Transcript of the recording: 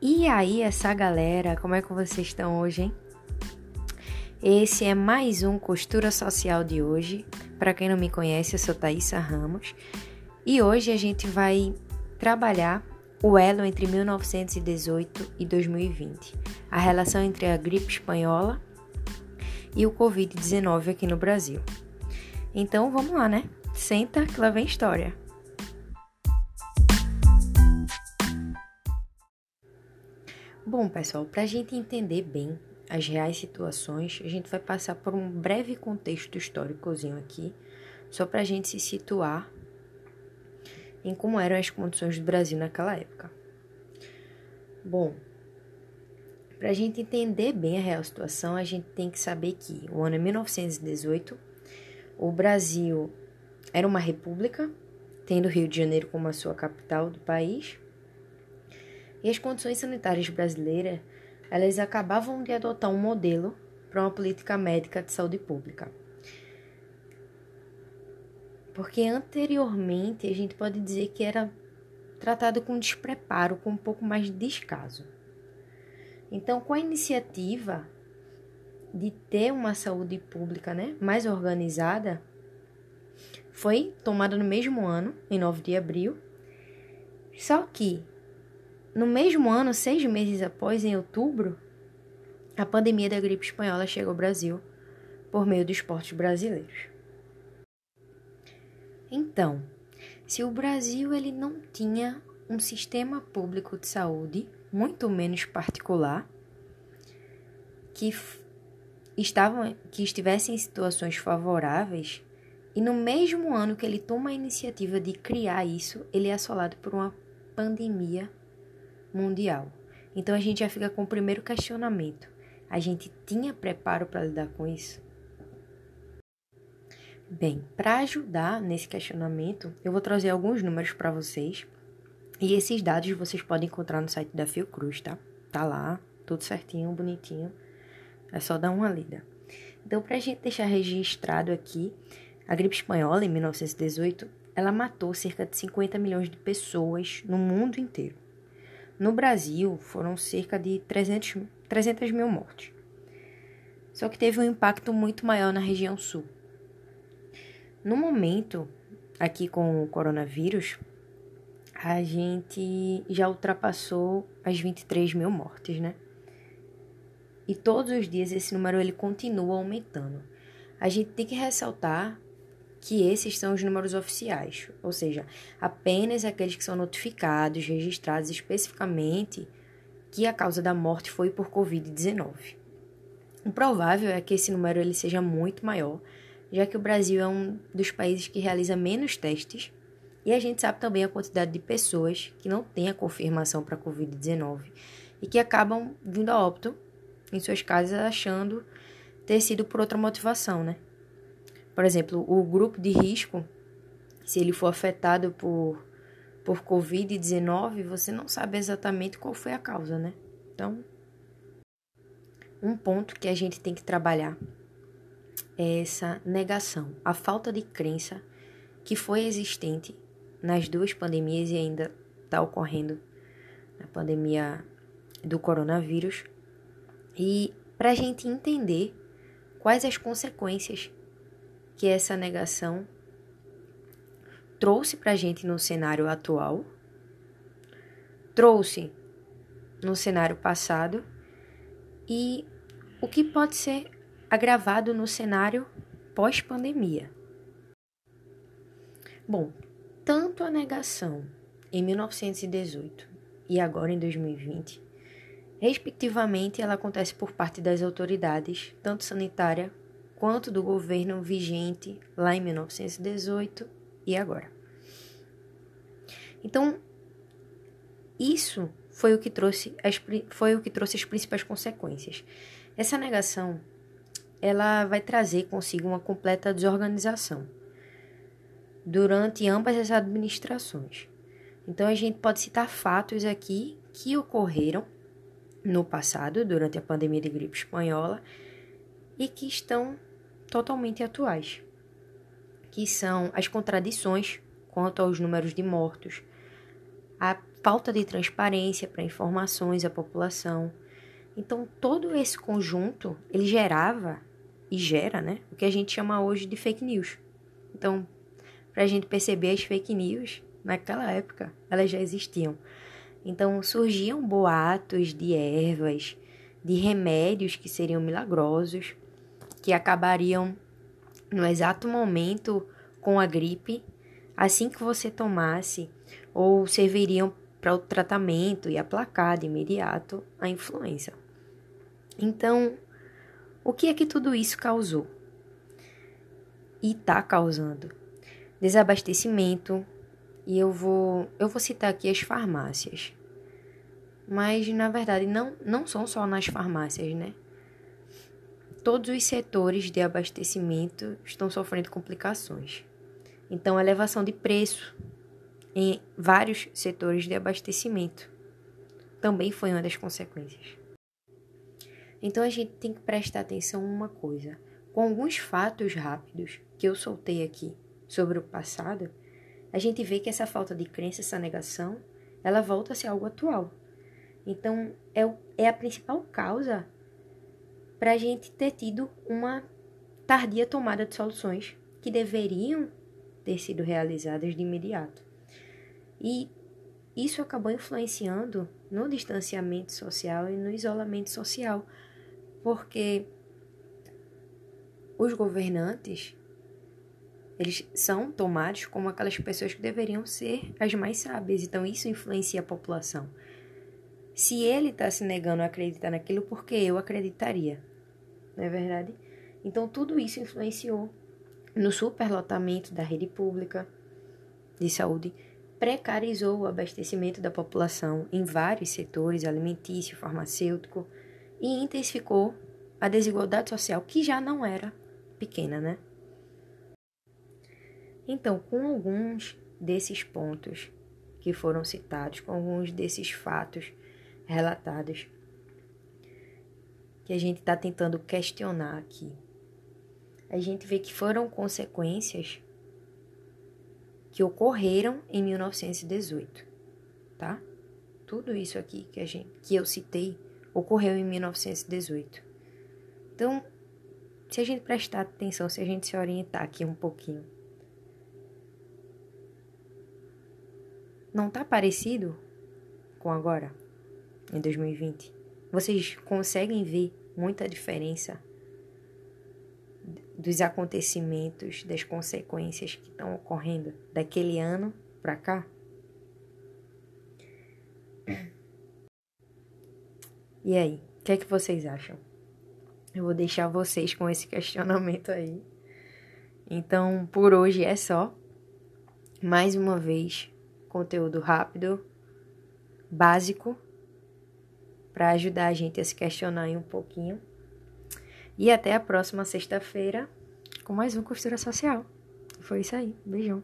E aí, essa galera, como é que vocês estão hoje, hein? Esse é mais um Costura Social de hoje. Para quem não me conhece, eu sou Thaisa Ramos. E hoje a gente vai trabalhar o elo entre 1918 e 2020, a relação entre a gripe espanhola e o Covid-19 aqui no Brasil. Então vamos lá, né? Senta que lá vem história. Bom, pessoal, para a gente entender bem as reais situações, a gente vai passar por um breve contexto históricozinho aqui, só para a gente se situar em como eram as condições do Brasil naquela época. Bom, para a gente entender bem a real situação, a gente tem que saber que o ano é 1918, o Brasil era uma república, tendo Rio de Janeiro como a sua capital do país e as condições sanitárias brasileiras, elas acabavam de adotar um modelo para uma política médica de saúde pública. Porque anteriormente a gente pode dizer que era tratado com despreparo, com um pouco mais de descaso. Então, com a iniciativa de ter uma saúde pública né, mais organizada, foi tomada no mesmo ano, em 9 de abril. Só que no mesmo ano, seis meses após, em outubro, a pandemia da gripe espanhola chega ao Brasil por meio dos portos brasileiros. Então, se o Brasil ele não tinha um sistema público de saúde, muito menos particular, que estavam que estivesse em situações favoráveis, e no mesmo ano que ele toma a iniciativa de criar isso, ele é assolado por uma pandemia mundial. Então a gente já fica com o primeiro questionamento. A gente tinha preparo para lidar com isso? Bem, para ajudar nesse questionamento, eu vou trazer alguns números para vocês. E esses dados vocês podem encontrar no site da Fiocruz, tá? Tá lá, tudo certinho, bonitinho. É só dar uma lida. Então, para a gente deixar registrado aqui, a gripe espanhola, em 1918, ela matou cerca de 50 milhões de pessoas no mundo inteiro. No Brasil, foram cerca de 300, 300 mil mortes. Só que teve um impacto muito maior na região sul. No momento, aqui com o coronavírus, a gente já ultrapassou as 23 mil mortes, né? E todos os dias esse número ele continua aumentando. A gente tem que ressaltar que esses são os números oficiais, ou seja, apenas aqueles que são notificados, registrados especificamente que a causa da morte foi por Covid-19. O provável é que esse número ele seja muito maior, já que o Brasil é um dos países que realiza menos testes e a gente sabe também a quantidade de pessoas que não têm a confirmação para Covid-19 e que acabam vindo a óbito em suas casas achando ter sido por outra motivação, né? Por exemplo, o grupo de risco, se ele for afetado por, por Covid-19, você não sabe exatamente qual foi a causa, né? Então, um ponto que a gente tem que trabalhar é essa negação, a falta de crença que foi existente nas duas pandemias e ainda está ocorrendo na pandemia do coronavírus. E para a gente entender quais as consequências que essa negação trouxe para a gente no cenário atual, trouxe no cenário passado e o que pode ser agravado no cenário pós-pandemia. Bom, tanto a negação em 1918 e agora em 2020, respectivamente, ela acontece por parte das autoridades, tanto sanitária quanto do governo vigente lá em 1918 e agora. Então, isso foi o que trouxe as, foi o que trouxe as principais consequências. Essa negação ela vai trazer consigo uma completa desorganização durante ambas as administrações. Então a gente pode citar fatos aqui que ocorreram no passado, durante a pandemia de gripe espanhola, e que estão totalmente atuais, que são as contradições quanto aos números de mortos, a falta de transparência para informações à população. Então, todo esse conjunto, ele gerava e gera, né, o que a gente chama hoje de fake news. Então, para a gente perceber as fake news, naquela época, elas já existiam. Então, surgiam boatos de ervas, de remédios que seriam milagrosos, que acabariam no exato momento com a gripe, assim que você tomasse, ou serviriam para o tratamento e aplacar de imediato a influenza. Então, o que é que tudo isso causou? E está causando? Desabastecimento, e eu vou, eu vou citar aqui as farmácias. Mas, na verdade, não, não são só nas farmácias, né? Todos os setores de abastecimento estão sofrendo complicações. Então, elevação de preço em vários setores de abastecimento também foi uma das consequências. Então, a gente tem que prestar atenção em uma coisa. Com alguns fatos rápidos que eu soltei aqui sobre o passado, a gente vê que essa falta de crença, essa negação, ela volta a ser algo atual. Então, é, é a principal causa para a gente ter tido uma tardia tomada de soluções que deveriam ter sido realizadas de imediato. E isso acabou influenciando no distanciamento social e no isolamento social, porque os governantes eles são tomados como aquelas pessoas que deveriam ser as mais sábias, então isso influencia a população. Se ele está se negando a acreditar naquilo, por que eu acreditaria? Não é verdade? Então, tudo isso influenciou no superlotamento da rede pública de saúde, precarizou o abastecimento da população em vários setores, alimentício, farmacêutico, e intensificou a desigualdade social, que já não era pequena, né? Então, com alguns desses pontos que foram citados, com alguns desses fatos relatadas que a gente está tentando questionar aqui. A gente vê que foram consequências que ocorreram em 1918, tá? Tudo isso aqui que a gente que eu citei ocorreu em 1918. Então, se a gente prestar atenção, se a gente se orientar aqui um pouquinho, não tá parecido com agora? em 2020. Vocês conseguem ver muita diferença dos acontecimentos, das consequências que estão ocorrendo daquele ano para cá? E aí, o que é que vocês acham? Eu vou deixar vocês com esse questionamento aí. Então, por hoje é só. Mais uma vez, conteúdo rápido, básico para ajudar a gente a se questionar um pouquinho. E até a próxima sexta-feira com mais um Costura Social. Foi isso aí. Beijão.